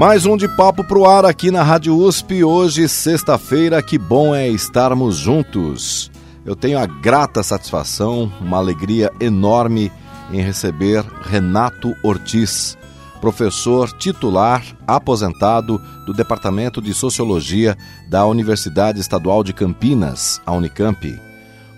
Mais um de papo pro ar aqui na Rádio USP, hoje, sexta-feira. Que bom é estarmos juntos. Eu tenho a grata satisfação, uma alegria enorme em receber Renato Ortiz, professor titular aposentado do Departamento de Sociologia da Universidade Estadual de Campinas, a Unicamp.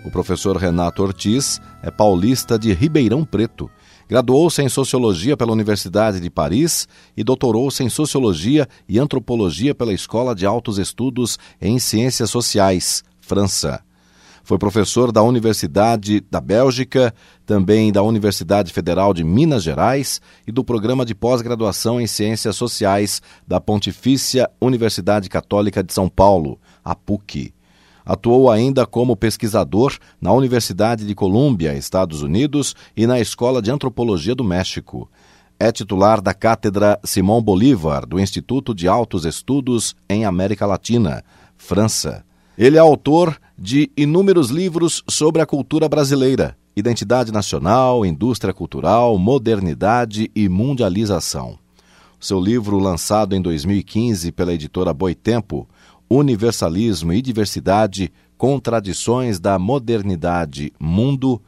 O professor Renato Ortiz é paulista de Ribeirão Preto Graduou-se em Sociologia pela Universidade de Paris e doutorou-se em Sociologia e Antropologia pela Escola de Altos Estudos em Ciências Sociais, França. Foi professor da Universidade da Bélgica, também da Universidade Federal de Minas Gerais e do Programa de Pós-Graduação em Ciências Sociais da Pontifícia Universidade Católica de São Paulo, a PUC. Atuou ainda como pesquisador na Universidade de Colômbia, Estados Unidos, e na Escola de Antropologia do México. É titular da Cátedra Simão Bolívar, do Instituto de Altos Estudos em América Latina, França. Ele é autor de inúmeros livros sobre a cultura brasileira, identidade nacional, indústria cultural, modernidade e mundialização. Seu livro, lançado em 2015 pela editora Boitempo, Universalismo e Diversidade, Contradições da Modernidade Mundo,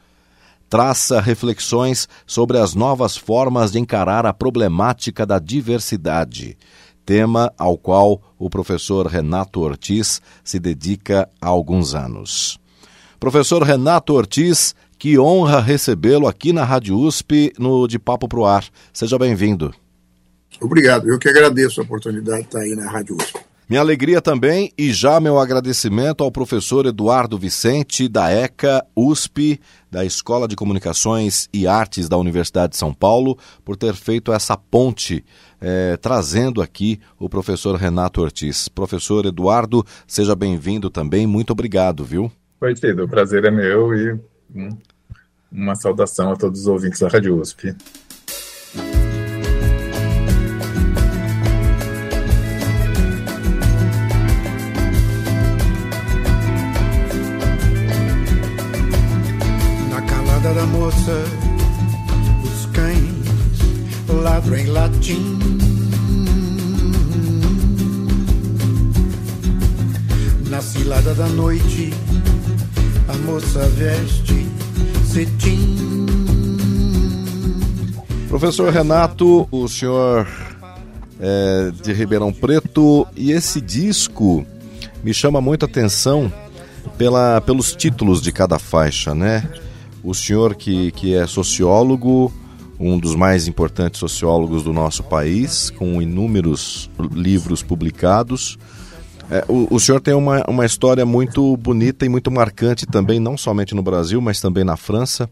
traça reflexões sobre as novas formas de encarar a problemática da diversidade, tema ao qual o professor Renato Ortiz se dedica há alguns anos. Professor Renato Ortiz, que honra recebê-lo aqui na Rádio USP no De Papo Pro Ar. Seja bem-vindo. Obrigado, eu que agradeço a oportunidade de estar aí na Rádio USP. Minha alegria também e já meu agradecimento ao professor Eduardo Vicente, da ECA USP, da Escola de Comunicações e Artes da Universidade de São Paulo, por ter feito essa ponte, eh, trazendo aqui o professor Renato Ortiz. Professor Eduardo, seja bem-vindo também, muito obrigado, viu? Oi, Tido, o prazer é meu e hum, uma saudação a todos os ouvintes da Rádio USP. Moça, os cães ladram em latim. Na cilada da noite, a moça veste cetim. Professor Renato, o senhor é de Ribeirão Preto e esse disco me chama muita atenção pela, pelos títulos de cada faixa, né? O senhor que, que é sociólogo, um dos mais importantes sociólogos do nosso país, com inúmeros livros publicados. É, o, o, senhor tem uma, uma história muito bonita e muito marcante também, não somente no Brasil, mas também na França.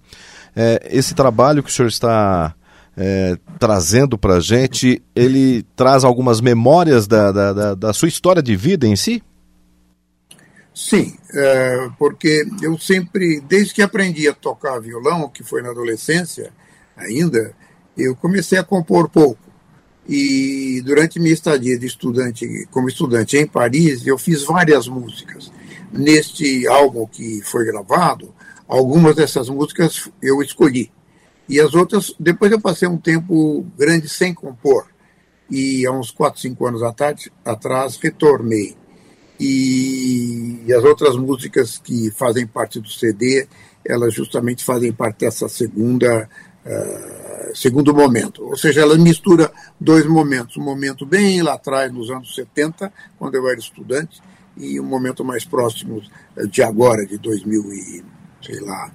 É, esse trabalho que o senhor está é, trazendo para a gente, ele traz algumas memórias da, da, da, da sua história de vida em si? Sim, é, porque eu sempre, desde que aprendi a tocar violão, que foi na adolescência ainda, eu comecei a compor pouco. E durante minha estadia de estudante, como estudante em Paris, eu fiz várias músicas. Neste álbum que foi gravado, algumas dessas músicas eu escolhi. E as outras, depois eu passei um tempo grande sem compor. E há uns 4, 5 anos atrás, retornei e, e as outras músicas que fazem parte do CD, elas justamente fazem parte dessa segunda uh, segundo momento. Ou seja, ela mistura dois momentos, um momento bem lá atrás, nos anos 70, quando eu era estudante, e um momento mais próximo de agora, de 2000 e, sei lá,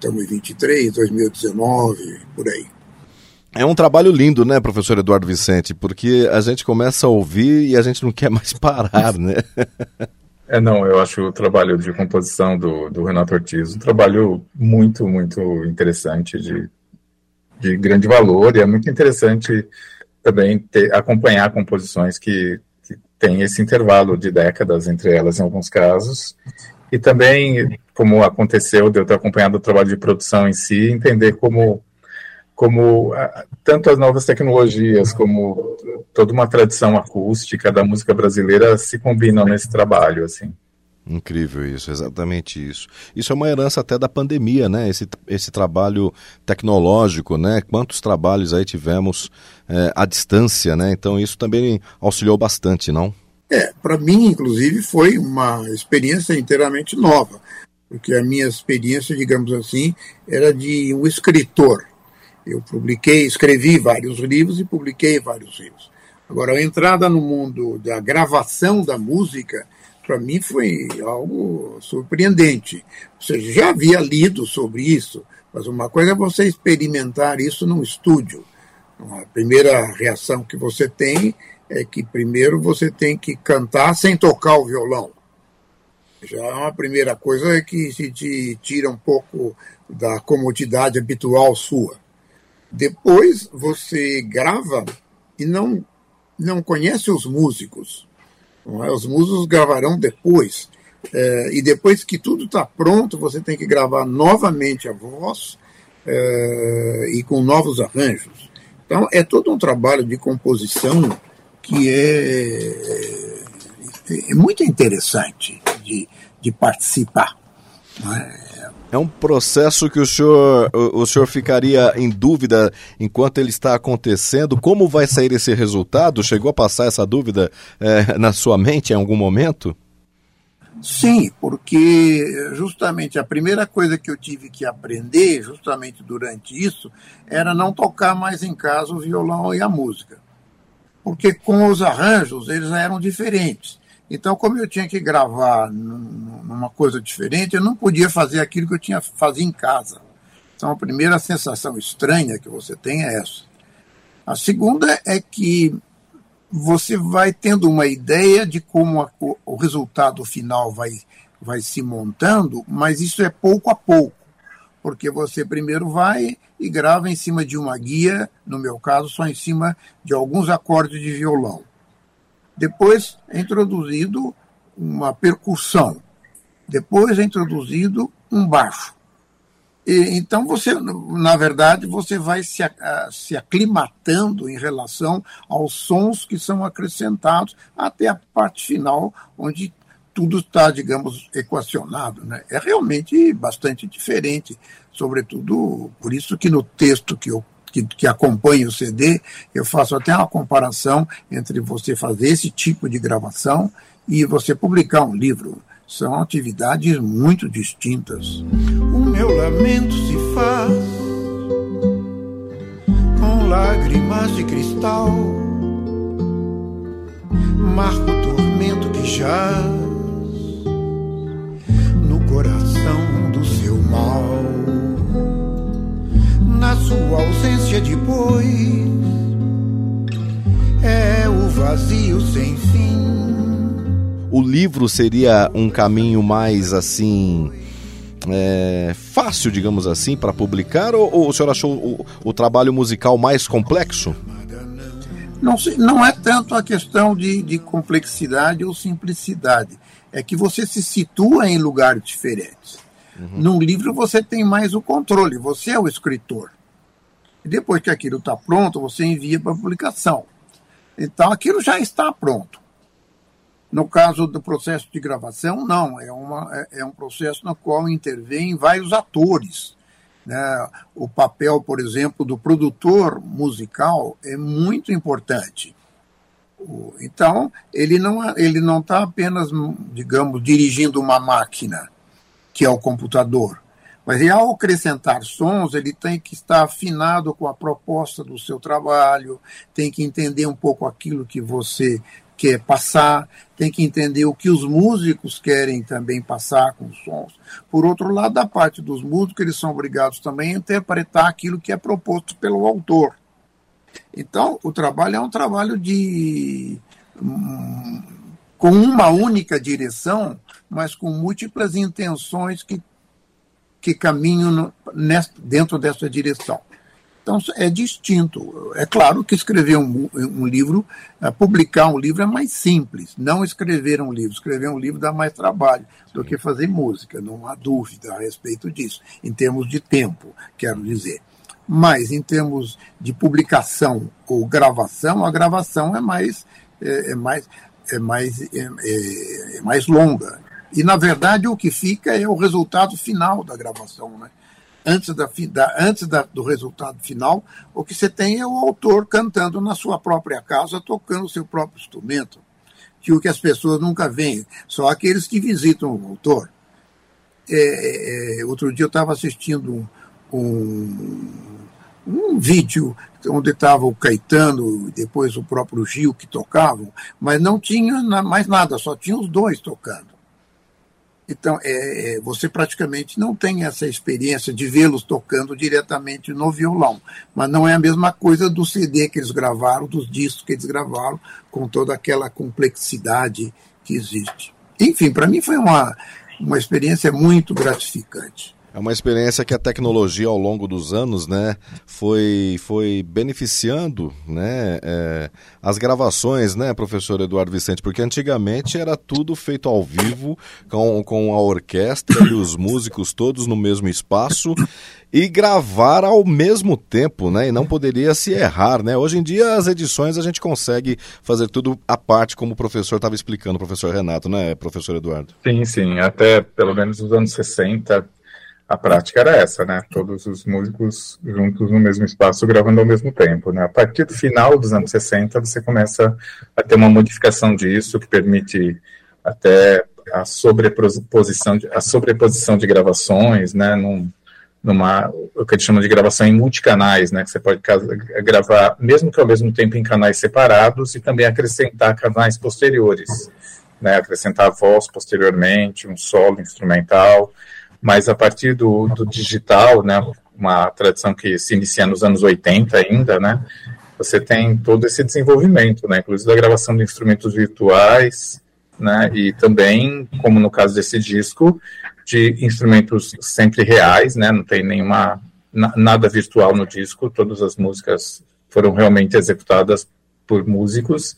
2023, 2019, por aí. É um trabalho lindo, né, professor Eduardo Vicente? Porque a gente começa a ouvir e a gente não quer mais parar, né? É, não, eu acho o trabalho de composição do, do Renato Ortiz um trabalho muito, muito interessante de de grande valor e é muito interessante também ter, acompanhar composições que, que têm esse intervalo de décadas entre elas em alguns casos e também como aconteceu de eu ter acompanhado o trabalho de produção em si entender como como tanto as novas tecnologias como toda uma tradição acústica da música brasileira se combinam nesse trabalho assim Incrível isso, exatamente isso. Isso é uma herança até da pandemia, né? Esse, esse trabalho tecnológico, né? Quantos trabalhos aí tivemos é, à distância, né? Então isso também auxiliou bastante, não? É, para mim, inclusive, foi uma experiência inteiramente nova, porque a minha experiência, digamos assim, era de um escritor. Eu publiquei, escrevi vários livros e publiquei vários livros. Agora, a entrada no mundo da gravação da música para mim foi algo surpreendente. Você já havia lido sobre isso, mas uma coisa é você experimentar isso num estúdio. A primeira reação que você tem é que primeiro você tem que cantar sem tocar o violão. Já é uma primeira coisa que se te tira um pouco da comodidade habitual sua. Depois você grava e não, não conhece os músicos. É? Os músicos gravarão depois. É, e depois que tudo está pronto, você tem que gravar novamente a voz é, e com novos arranjos. Então, é todo um trabalho de composição que é, é muito interessante de, de participar. É? Um processo que o senhor, o, o, senhor ficaria em dúvida enquanto ele está acontecendo. Como vai sair esse resultado? Chegou a passar essa dúvida é, na sua mente em algum momento? Sim, porque justamente a primeira coisa que eu tive que aprender, justamente durante isso, era não tocar mais em casa o violão e a música. Porque com os arranjos eles eram diferentes. Então, como eu tinha que gravar numa coisa diferente, eu não podia fazer aquilo que eu tinha fazer em casa. Então, a primeira sensação estranha que você tem é essa. A segunda é que você vai tendo uma ideia de como a, o, o resultado final vai, vai se montando, mas isso é pouco a pouco, porque você primeiro vai e grava em cima de uma guia, no meu caso, só em cima de alguns acordes de violão. Depois é introduzido uma percussão. Depois é introduzido um baixo. E, então você, na verdade, você vai se, se aclimatando em relação aos sons que são acrescentados até a parte final, onde tudo está, digamos, equacionado. Né? É realmente bastante diferente, sobretudo por isso que no texto que eu que, que acompanha o CD, eu faço até uma comparação entre você fazer esse tipo de gravação e você publicar um livro. São atividades muito distintas. O meu lamento se faz com lágrimas de cristal, marco o tormento que jaz no coração do seu mal sua ausência depois é o vazio sem fim. O livro seria um caminho mais assim é, fácil, digamos assim, para publicar ou, ou, o senhor achou o, o trabalho musical mais complexo? Não, não é tanto a questão de, de complexidade ou simplicidade, é que você se situa em lugares diferentes. Uhum. Num livro você tem mais o controle, você é o escritor. E depois que aquilo está pronto, você envia para publicação. Então aquilo já está pronto. No caso do processo de gravação, não, é, uma, é, é um processo no qual intervêm vários atores. Né? O papel, por exemplo, do produtor musical é muito importante. Então, ele não ele não está apenas, digamos, dirigindo uma máquina que é o computador. Mas ao acrescentar sons, ele tem que estar afinado com a proposta do seu trabalho, tem que entender um pouco aquilo que você quer passar, tem que entender o que os músicos querem também passar com os sons. Por outro lado, da parte dos músicos, eles são obrigados também a interpretar aquilo que é proposto pelo autor. Então, o trabalho é um trabalho de. Hum, com uma única direção, mas com múltiplas intenções que, que caminham no, dentro dessa direção. Então é distinto. É claro que escrever um, um livro, uh, publicar um livro é mais simples. Não escrever um livro. Escrever um livro dá mais trabalho do que fazer música, não há dúvida a respeito disso, em termos de tempo, quero dizer. Mas em termos de publicação ou gravação, a gravação é mais, é, é mais, é mais, é, é, é mais longa. E, na verdade, o que fica é o resultado final da gravação. Né? Antes, da, da antes da, do resultado final, o que você tem é o autor cantando na sua própria casa, tocando o seu próprio instrumento, que o que as pessoas nunca veem, só aqueles que visitam o autor. É, é, outro dia eu estava assistindo um, um vídeo onde estava o Caetano e depois o próprio Gil que tocavam, mas não tinha mais nada, só tinha os dois tocando. Então, é, é, você praticamente não tem essa experiência de vê-los tocando diretamente no violão. Mas não é a mesma coisa do CD que eles gravaram, dos discos que eles gravaram, com toda aquela complexidade que existe. Enfim, para mim foi uma, uma experiência muito gratificante. É uma experiência que a tecnologia ao longo dos anos, né, foi, foi beneficiando, né, é, as gravações, né, professor Eduardo Vicente, porque antigamente era tudo feito ao vivo, com, com a orquestra e os músicos todos no mesmo espaço e gravar ao mesmo tempo, né, e não poderia se errar, né. Hoje em dia as edições a gente consegue fazer tudo à parte, como o professor estava explicando, o professor Renato, né, professor Eduardo? Sim, sim, até pelo menos nos anos 60 a prática era essa, né? Todos os músicos juntos no mesmo espaço gravando ao mesmo tempo, né? A partir do final dos anos 60 você começa a ter uma modificação disso que permite até a sobreposição de, a sobreposição de gravações, né? Num, numa o que eles chamam de gravação em multicanais, né? Que você pode gravar mesmo que ao mesmo tempo em canais separados e também acrescentar canais posteriores, né? Acrescentar voz posteriormente, um solo instrumental mas a partir do, do digital, né, uma tradição que se inicia nos anos 80 ainda, né, você tem todo esse desenvolvimento, né, inclusive da gravação de instrumentos virtuais, né, e também, como no caso desse disco, de instrumentos sempre reais, né, não tem nenhuma nada virtual no disco, todas as músicas foram realmente executadas por músicos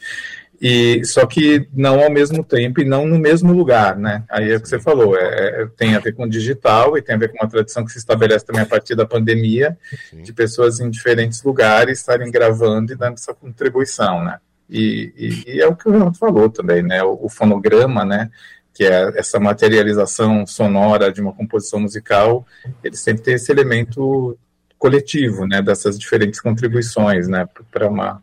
e só que não ao mesmo tempo e não no mesmo lugar, né? Aí é o que você falou, é, é, tem a ver com digital e tem a ver com uma tradição que se estabelece também a partir da pandemia, Sim. de pessoas em diferentes lugares estarem gravando e dando essa contribuição, né? E, e, e é o que o Renato falou também, né? O, o, fonograma, né? Que é essa materialização sonora de uma composição musical, ele sempre tem esse elemento coletivo, né? Dessas diferentes contribuições, né? Para uma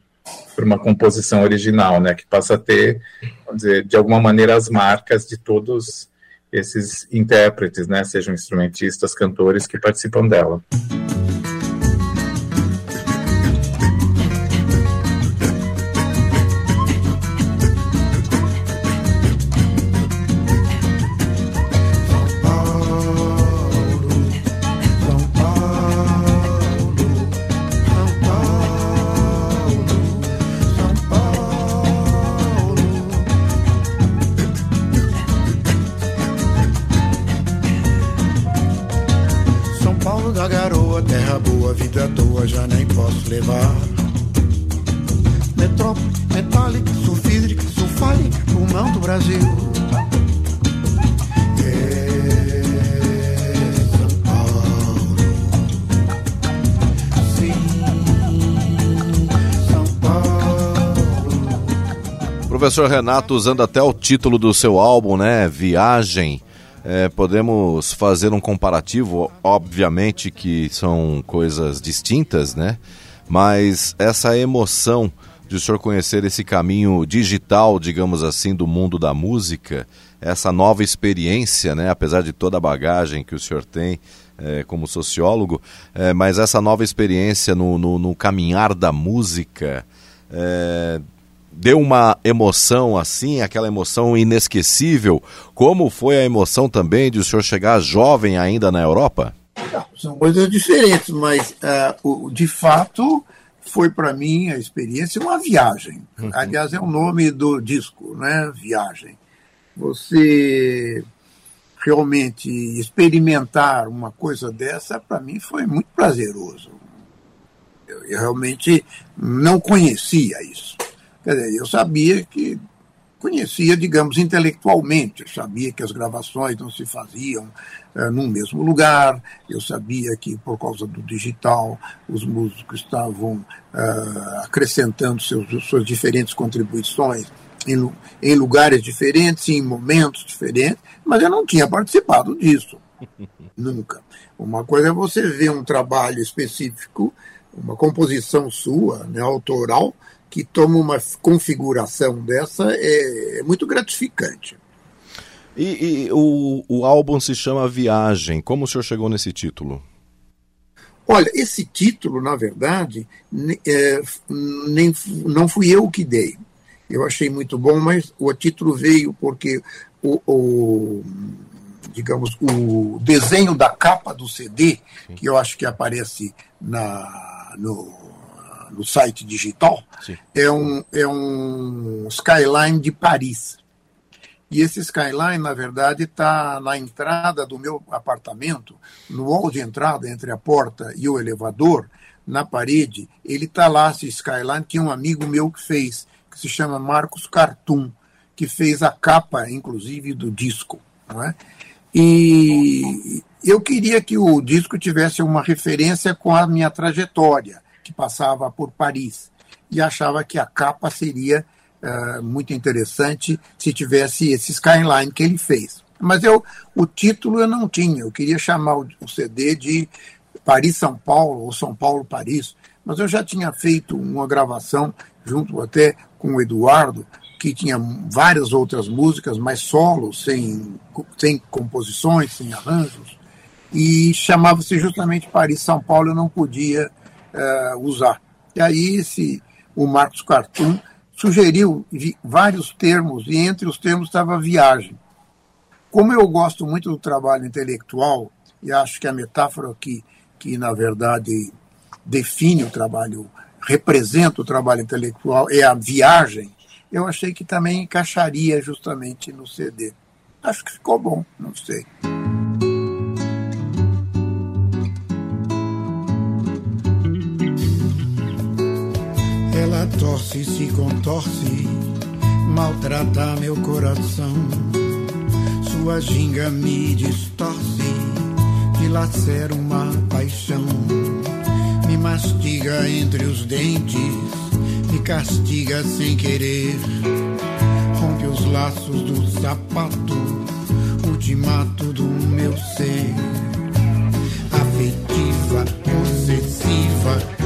para uma composição original, né, que passa a ter, vamos dizer, de alguma maneira as marcas de todos esses intérpretes, né, sejam instrumentistas, cantores que participam dela. Professor Renato, usando até o título do seu álbum, né? Viagem. É, podemos fazer um comparativo, obviamente que são coisas distintas, né? Mas essa emoção de o senhor conhecer esse caminho digital, digamos assim, do mundo da música, essa nova experiência, né? Apesar de toda a bagagem que o senhor tem é, como sociólogo, é, mas essa nova experiência no, no, no caminhar da música. Deu uma emoção assim, aquela emoção inesquecível, como foi a emoção também de o senhor chegar jovem ainda na Europa? Não, são coisas diferentes, mas uh, de fato foi para mim a experiência uma viagem. Uhum. Aliás, é o nome do disco, né? Viagem. Você realmente experimentar uma coisa dessa, para mim foi muito prazeroso. Eu, eu realmente não conhecia isso. Quer dizer, eu sabia que conhecia, digamos, intelectualmente. Eu sabia que as gravações não se faziam uh, num mesmo lugar, eu sabia que, por causa do digital, os músicos estavam uh, acrescentando seus, suas diferentes contribuições em, em lugares diferentes, em momentos diferentes, mas eu não tinha participado disso. Nunca. Uma coisa é você ver um trabalho específico, uma composição sua, né, autoral, que toma uma configuração dessa é, é muito gratificante. E, e o, o álbum se chama Viagem. Como o senhor chegou nesse título? Olha, esse título, na verdade, é, nem, não fui eu que dei. Eu achei muito bom, mas o título veio porque o, o digamos, o desenho da capa do CD, que eu acho que aparece na, no, no site digital, é um, é um skyline de Paris. E esse skyline, na verdade, está na entrada do meu apartamento, no hall de entrada entre a porta e o elevador, na parede. Ele está lá, esse skyline, que um amigo meu que fez, que se chama Marcos Cartoon, que fez a capa, inclusive, do disco. Não é? E eu queria que o disco tivesse uma referência com a minha trajetória que passava por Paris e achava que a capa seria uh, muito interessante se tivesse esse skyline que ele fez. Mas eu, o título eu não tinha, eu queria chamar o, o CD de Paris-São Paulo ou São Paulo-Paris, mas eu já tinha feito uma gravação junto até com o Eduardo, que tinha várias outras músicas, mas solos, sem, sem composições, sem arranjos, e chamava-se justamente Paris-São Paulo, eu não podia uh, usar. E aí esse, o Marcos Cartoon sugeriu vários termos, e entre os termos estava viagem. Como eu gosto muito do trabalho intelectual, e acho que a metáfora que, que na verdade, define o trabalho, representa o trabalho intelectual, é a viagem, eu achei que também encaixaria justamente no CD. Acho que ficou bom, não sei. Torce, se contorce, maltrata meu coração. Sua ginga me distorce, dilacera uma paixão. Me mastiga entre os dentes, me castiga sem querer. Rompe os laços do sapato, ultimato do meu ser. Afetiva, possessiva,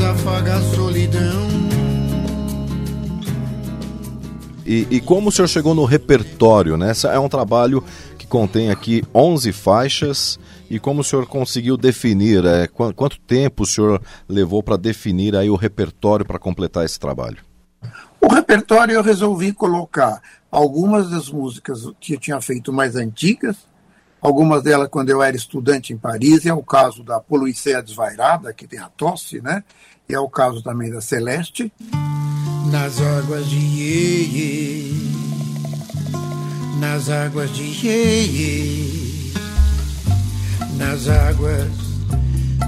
mas afaga a solidão. E, e, como o senhor chegou no repertório, né? Essa é um trabalho que contém aqui 11 faixas. E como o senhor conseguiu definir, é, qu quanto tempo o senhor levou para definir aí o repertório para completar esse trabalho? O repertório eu resolvi colocar algumas das músicas que eu tinha feito mais antigas, algumas delas quando eu era estudante em Paris, é o caso da Poluicea Desvairada, que tem a tosse, né? E é o caso também da Celeste. Nas águas de Iê, nas águas de Iê, nas águas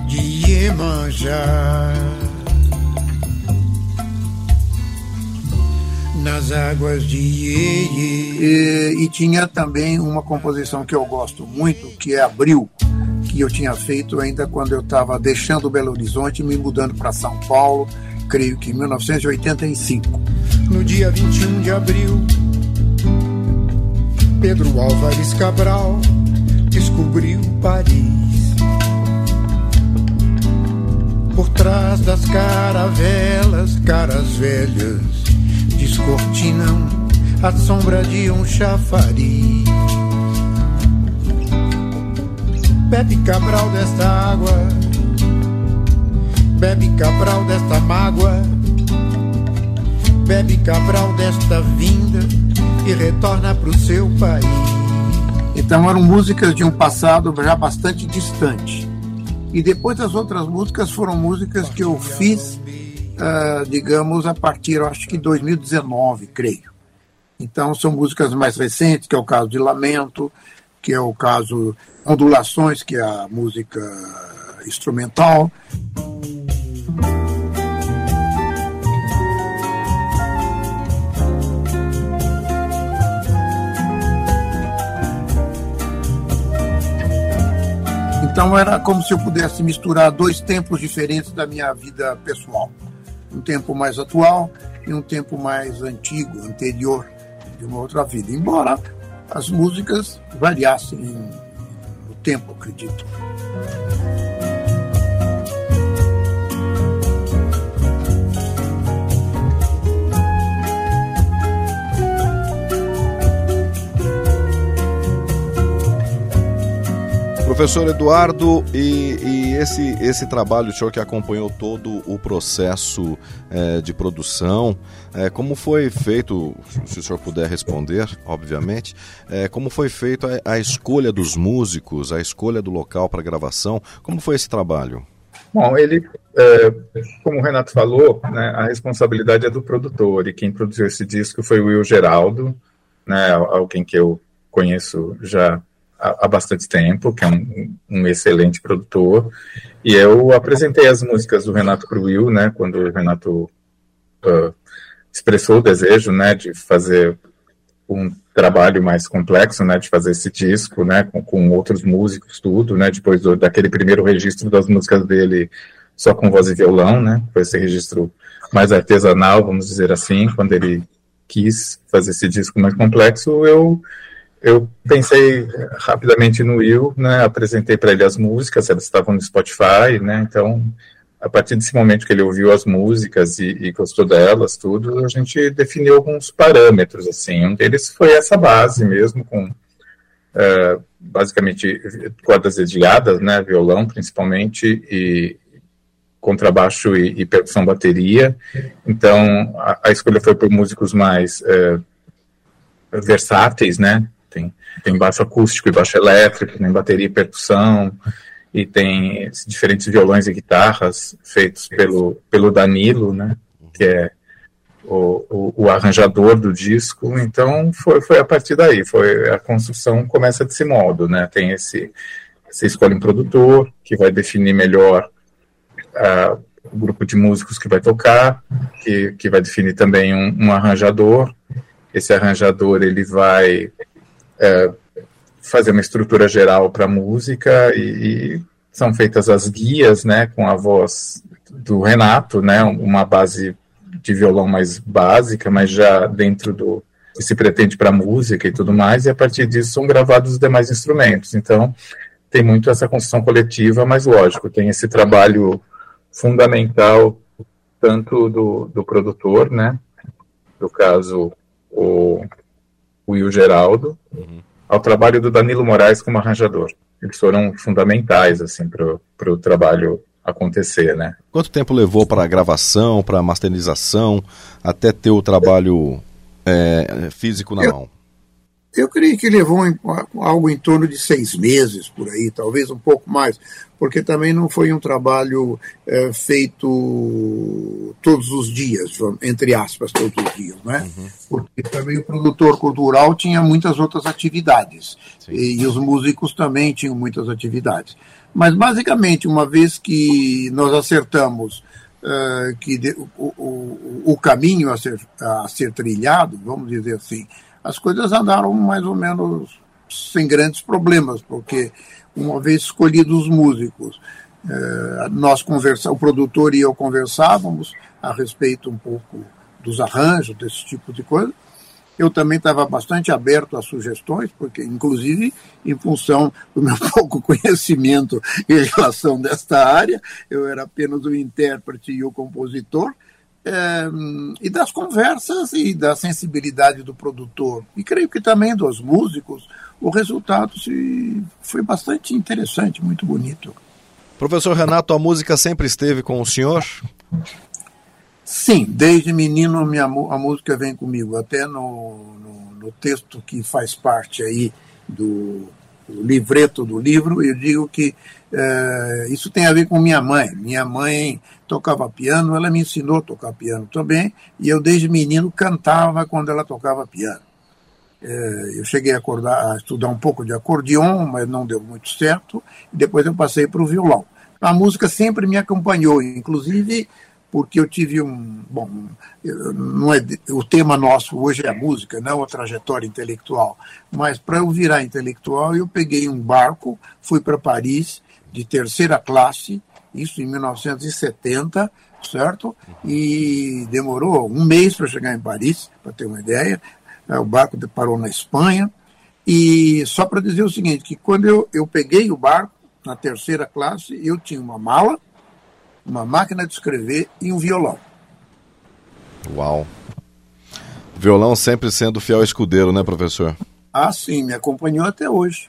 de Iemanjá. Nas águas de Iê. E, e tinha também uma composição que eu gosto muito, que é Abril, que eu tinha feito ainda quando eu estava deixando Belo Horizonte e me mudando para São Paulo, creio que em 1985. No dia 21 de abril, Pedro Álvares Cabral descobriu Paris. Por trás das caravelas, caras velhas descortinam a sombra de um chafariz. Bebe Cabral desta água, bebe Cabral desta mágoa, bebe Cabral desta vinda e retorna pro seu país. Então eram músicas de um passado já bastante distante. E depois as outras músicas foram músicas que eu fiz uh, digamos, a partir, acho que 2019, creio. Então, são músicas mais recentes, que é o caso de Lamento, que é o caso Ondulações, que é a música instrumental. Então era como se eu pudesse misturar dois tempos diferentes da minha vida pessoal. Um tempo mais atual e um tempo mais antigo, anterior, de uma outra vida. Embora as músicas variassem no tempo, acredito. Professor Eduardo, e, e, esse, esse trabalho, o senhor que acompanhou todo o processo é, de produção, é, como foi feito, se o senhor puder responder, obviamente, é, como foi feito a, a, escolha dos músicos, a escolha do local para gravação, como foi esse trabalho? Bom, ele, é, como o Renato falou, né, a responsabilidade é do produtor, e quem produziu esse disco foi o Will Geraldo, né, alguém que eu conheço já há, bastante tempo, que é um, um, excelente produtor, e eu apresentei as músicas do Renato Cruil, né, quando o Renato uh, expressou o desejo, né, de fazer um trabalho mais complexo, né, de fazer esse disco, né, com, com outros músicos, tudo, né, depois do, daquele primeiro registro das músicas dele só com voz e violão, né, foi esse registro mais artesanal, vamos dizer assim, quando ele quis fazer esse disco mais complexo, eu eu pensei rapidamente no Will, né, apresentei para ele as músicas, elas estavam no Spotify, né, então a partir desse momento que ele ouviu as músicas e, e, gostou delas, tudo, a gente definiu alguns parâmetros, assim, um deles foi essa base mesmo, com uh, basicamente cordas dedilhadas, né, violão principalmente, e contrabaixo e, e percussão bateria, então a, a, escolha foi por músicos mais uh, versáteis, né, tem, tem baixo acústico e baixo elétrico, tem bateria e percussão, e tem diferentes violões e guitarras feitos pelo, pelo Danilo, né, que é o, o, o, arranjador do disco. Então foi, foi a partir daí, foi a construção começa desse modo, né? Tem esse você escolhe um produtor que vai definir melhor o grupo de músicos que vai tocar, que, que vai definir também um, um arranjador. Esse arranjador ele vai é, fazer uma estrutura geral para música e, e, são feitas as guias, né, com a voz do Renato, né, uma base de violão mais básica, mas já dentro do que se pretende para música e tudo mais, e a partir disso são gravados os demais instrumentos. Então, tem muito essa construção coletiva, mas lógico, tem esse trabalho fundamental tanto do, do produtor, né, no caso o o Will Geraldo, uhum. ao trabalho do Danilo Moraes como arranjador. Eles foram fundamentais assim para o trabalho acontecer, né? Quanto tempo levou para a gravação, para a masterização, até ter o trabalho é, físico na eu, mão? Eu creio que levou em, algo em torno de seis meses por aí, talvez um pouco mais, porque também não foi um trabalho é, feito todos os dias, entre aspas, todos os dias, né? Uhum. Porque também o produtor cultural tinha muitas outras atividades e, e, os músicos também tinham muitas atividades. Mas basicamente, uma vez que nós acertamos uh, que de, o, o, o caminho a ser, a ser trilhado, vamos dizer assim, as coisas andaram mais ou menos sem grandes problemas, porque uma vez escolhidos os músicos, eh, nós conversa, o produtor e eu conversávamos a respeito um pouco dos arranjos, desse tipo de coisa. Eu também estava bastante aberto a sugestões, porque, inclusive, em função do meu pouco conhecimento em relação desta área, eu era apenas o intérprete e o compositor, é, e das conversas e da sensibilidade do produtor, e creio que também dos músicos, o resultado se, foi bastante interessante, muito bonito. Professor Renato, a música sempre esteve com o senhor? Sim, desde menino minha, a música vem comigo, até no, no, no texto que faz parte aí do, do livreto do livro, eu digo que é, isso tem a ver com minha mãe. Minha mãe tocava piano, ela me ensinou a tocar piano também, e eu desde menino cantava quando ela tocava piano. É, eu cheguei a, acordar, a, estudar um pouco de acordeon, mas não deu muito certo, e depois eu passei para o violão. A música sempre me acompanhou, inclusive porque eu tive um. Bom, não é, o tema nosso hoje é a música, não a trajetória intelectual. Mas para eu virar intelectual, eu peguei um barco, fui para Paris de terceira classe, isso em 1970, certo? E demorou um mês para chegar em Paris, para ter uma ideia. É, o barco parou na Espanha. E só para dizer o seguinte, que quando eu, eu peguei o barco, na terceira classe, eu tinha uma mala, uma máquina de escrever e um violão. Uau! Violão sempre sendo fiel escudeiro, né, professor? Ah, sim, me acompanhou até hoje.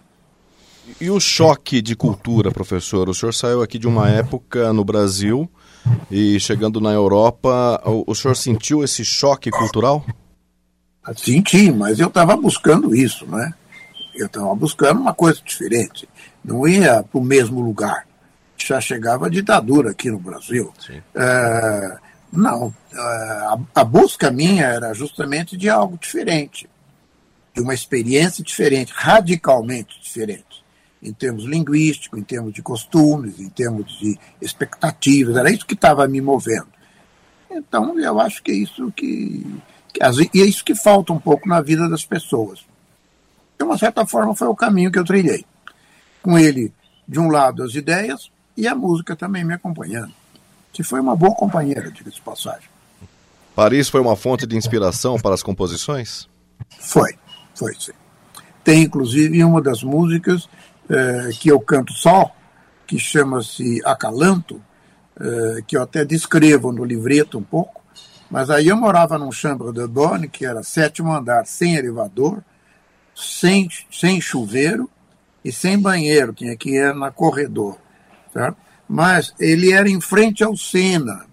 E o choque de cultura, professor? O senhor saiu aqui de uma época no Brasil e chegando na Europa, o, o senhor sentiu esse choque cultural? Senti, mas eu estava buscando isso, né? Eu estava buscando uma coisa diferente. Não ia para o mesmo lugar. Já chegava a ditadura aqui no Brasil. É, não, é, a, a busca minha era justamente de algo diferente, de uma experiência diferente, radicalmente diferente em termos linguísticos, em termos de costumes, em termos de expectativas, era isso que estava me movendo. Então, eu acho que é isso que, que, e é isso que falta um pouco na vida das pessoas. De uma certa forma, foi o caminho que eu trilhei. Com ele, de um lado, as ideias e a música também me acompanhando. Que foi uma boa companheira, diga-se de passagem. Paris foi uma fonte de inspiração para as composições? Foi, foi sim. Tem, inclusive, uma das músicas é, que eu canto só, que chama-se Acalanto, é, que eu até descrevo no livreto um pouco, mas aí eu morava num chambre de bonne, que era sétimo andar, sem elevador, sem, sem chuveiro e sem banheiro, tinha que ir na corredor. Mas ele era em frente ao Sena.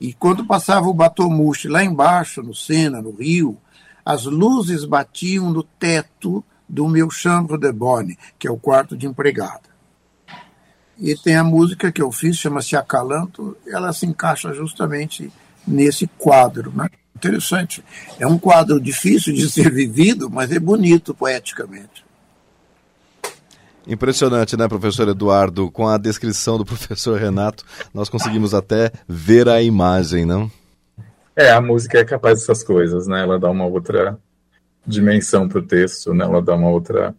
E quando passava o Batomuche lá embaixo, no Sena, no Rio, as luzes batiam no teto do meu chambre de bonne, que é o quarto de empregada. E tem a música que eu fiz, chama-se Acalanto, ela se encaixa justamente nesse quadro. Né? Interessante. É um quadro difícil de ser vivido, mas é bonito poeticamente. Impressionante, né, professor Eduardo? Com a descrição do professor Renato, nós conseguimos até ver a imagem, não? É, a música é capaz dessas coisas, né? Ela dá uma outra dimensão para o texto, né? Ela dá uma outra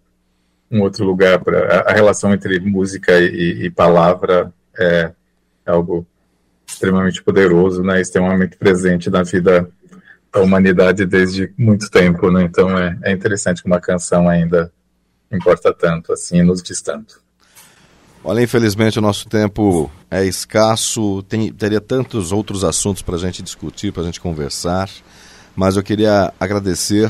um outro lugar para a relação entre música e, e palavra é algo extremamente poderoso, né? Extremamente presente na vida da humanidade desde muito tempo, né? Então é, é interessante que uma canção ainda importa tanto, assim, nos diz tanto. Olha, infelizmente o nosso tempo é escasso, tem, teria tantos outros assuntos para a gente discutir, para a gente conversar, mas eu queria agradecer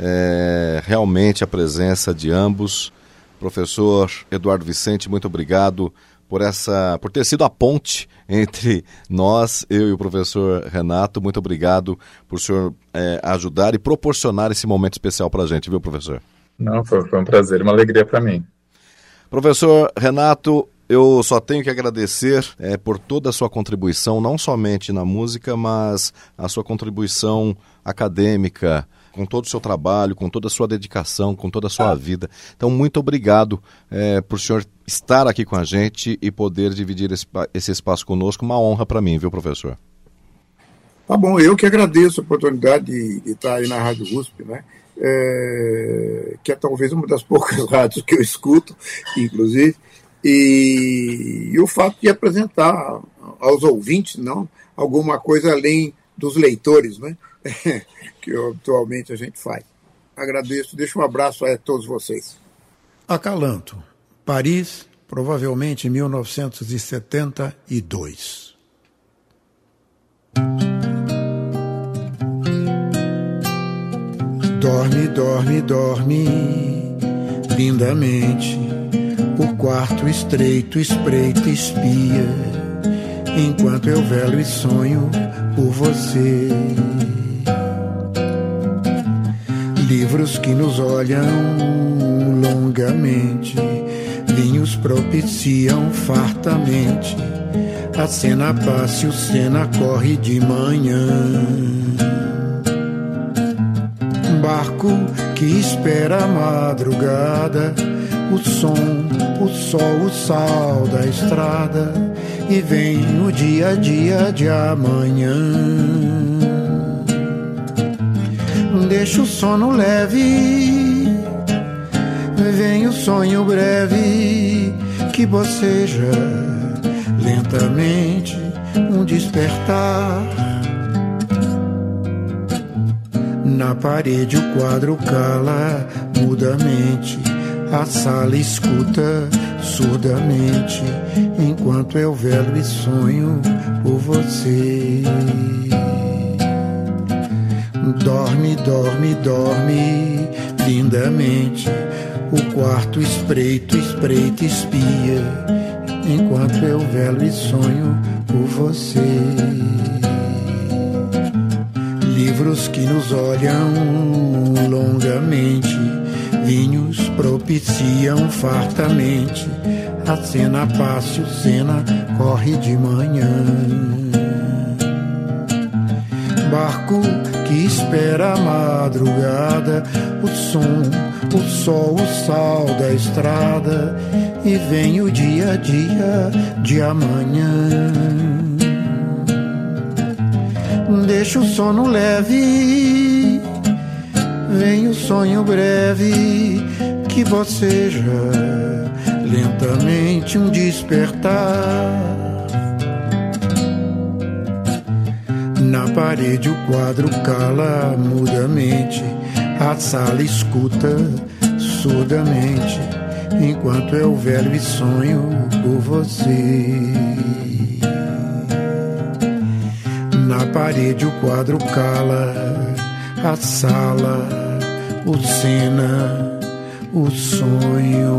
é, realmente a presença de ambos. Professor Eduardo Vicente, muito obrigado por essa, por ter sido a ponte entre nós, eu e o professor Renato. Muito obrigado por o senhor é, ajudar e proporcionar esse momento especial para a gente, viu, professor? Não, foi, foi um prazer, uma alegria para mim. Professor Renato, eu só tenho que agradecer é, por toda a sua contribuição, não somente na música, mas a sua contribuição acadêmica, com todo o seu trabalho, com toda a sua dedicação, com toda a sua vida. Então, muito obrigado é, por o senhor estar aqui com a gente e poder dividir esse, esse espaço conosco. Uma honra para mim, viu, professor? Tá bom, eu que agradeço a oportunidade de, de estar aí na Rádio USP, né? É, que é talvez uma das poucas rádios que eu escuto, inclusive, e, e o fato de apresentar aos ouvintes não alguma coisa além dos leitores, né? que atualmente a gente faz. Agradeço, deixo um abraço a todos vocês. Acalanto, Paris, provavelmente em 1972. Dorme, dorme, dorme lindamente. O quarto estreito espreita, espia, enquanto eu velo e sonho por você livros que nos olham longamente, vinhos propiciam fartamente. A cena passa e o cena corre de manhã. Barco que espera a madrugada, o som, o sol, o sal da estrada e vem o dia a dia de amanhã. Deixa o sono leve, vem o sonho breve que boceja lentamente um despertar. Na parede o quadro cala mudamente, a sala escuta surdamente, enquanto eu velo e sonho por você. Dorme, dorme, dorme lindamente. O quarto espreito, espreita, espia, enquanto eu velo e sonho por você. Livros que nos olham longamente, vinhos propiciam fartamente. A cena passa, o cena corre de manhã. Barco que espera a madrugada, o som, o sol, o sal da estrada, e vem o dia a dia de amanhã. Deixa o sono leve, vem o sonho breve que boceja lentamente um despertar. Na parede o quadro cala mudamente, a sala escuta surdamente, enquanto eu velho e sonho por você. Na parede o quadro cala, a sala, o cena, o sonho.